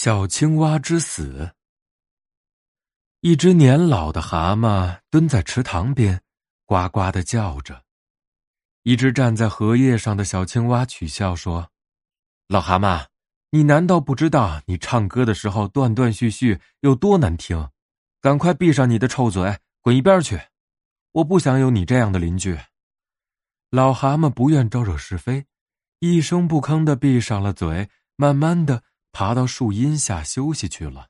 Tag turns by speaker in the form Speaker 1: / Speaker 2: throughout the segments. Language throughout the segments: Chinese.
Speaker 1: 小青蛙之死。一只年老的蛤蟆蹲在池塘边，呱呱的叫着。一只站在荷叶上的小青蛙取笑说：“老蛤蟆，你难道不知道你唱歌的时候断断续续有多难听？赶快闭上你的臭嘴，滚一边去！我不想有你这样的邻居。”老蛤蟆不愿招惹是非，一声不吭的闭上了嘴，慢慢的爬到树荫下休息去了。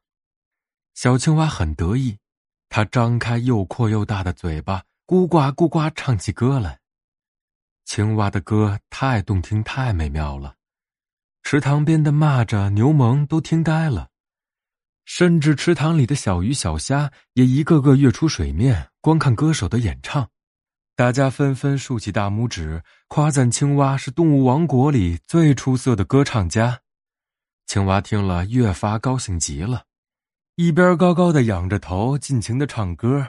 Speaker 1: 小青蛙很得意，它张开又阔又大的嘴巴，咕呱咕呱唱起歌来。青蛙的歌太动听，太美妙了，池塘边的蚂蚱、牛虻都听呆了，甚至池塘里的小鱼小虾也一个个跃出水面，观看歌手的演唱。大家纷纷竖起大拇指，夸赞青蛙是动物王国里最出色的歌唱家。青蛙听了，越发高兴极了，一边高高的仰着头，尽情的唱歌。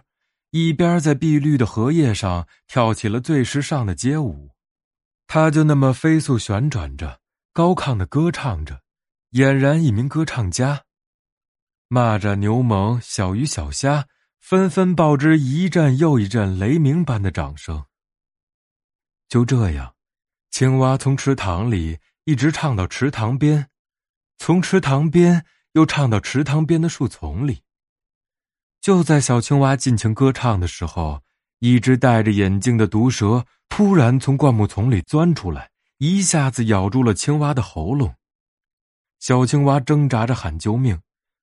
Speaker 1: 一边在碧绿的荷叶上跳起了最时尚的街舞，他就那么飞速旋转着，高亢的歌唱着，俨然一名歌唱家。蚂蚱、牛虻、小鱼小虾纷纷报之一阵又一阵雷鸣般的掌声。就这样，青蛙从池塘里一直唱到池塘边，从池塘边又唱到池塘边的树丛里。就在小青蛙尽情歌唱的时候，一只戴着眼镜的毒蛇突然从灌木丛里钻出来，一下子咬住了青蛙的喉咙。小青蛙挣扎着喊救命，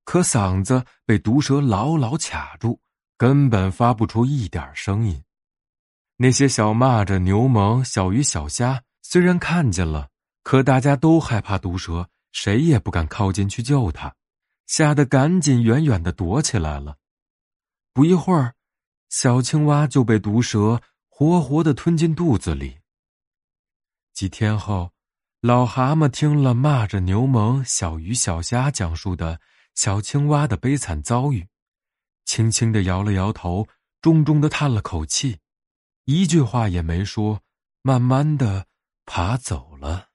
Speaker 1: 可嗓子被毒蛇牢牢卡住，根本发不出一点声音。那些小蚂蚱、牛虻、小鱼小虾虽然看见了，可大家都害怕毒蛇，谁也不敢靠近去救它，吓得赶紧远远的躲起来了。不一会儿，小青蛙就被毒蛇活活的吞进肚子里。几天后，老蛤蟆听了蚂蚱、牛虻、小鱼小虾讲述的小青蛙的悲惨遭遇，轻轻的摇了摇头，重重的叹了口气，一句话也没说，慢慢的爬走了。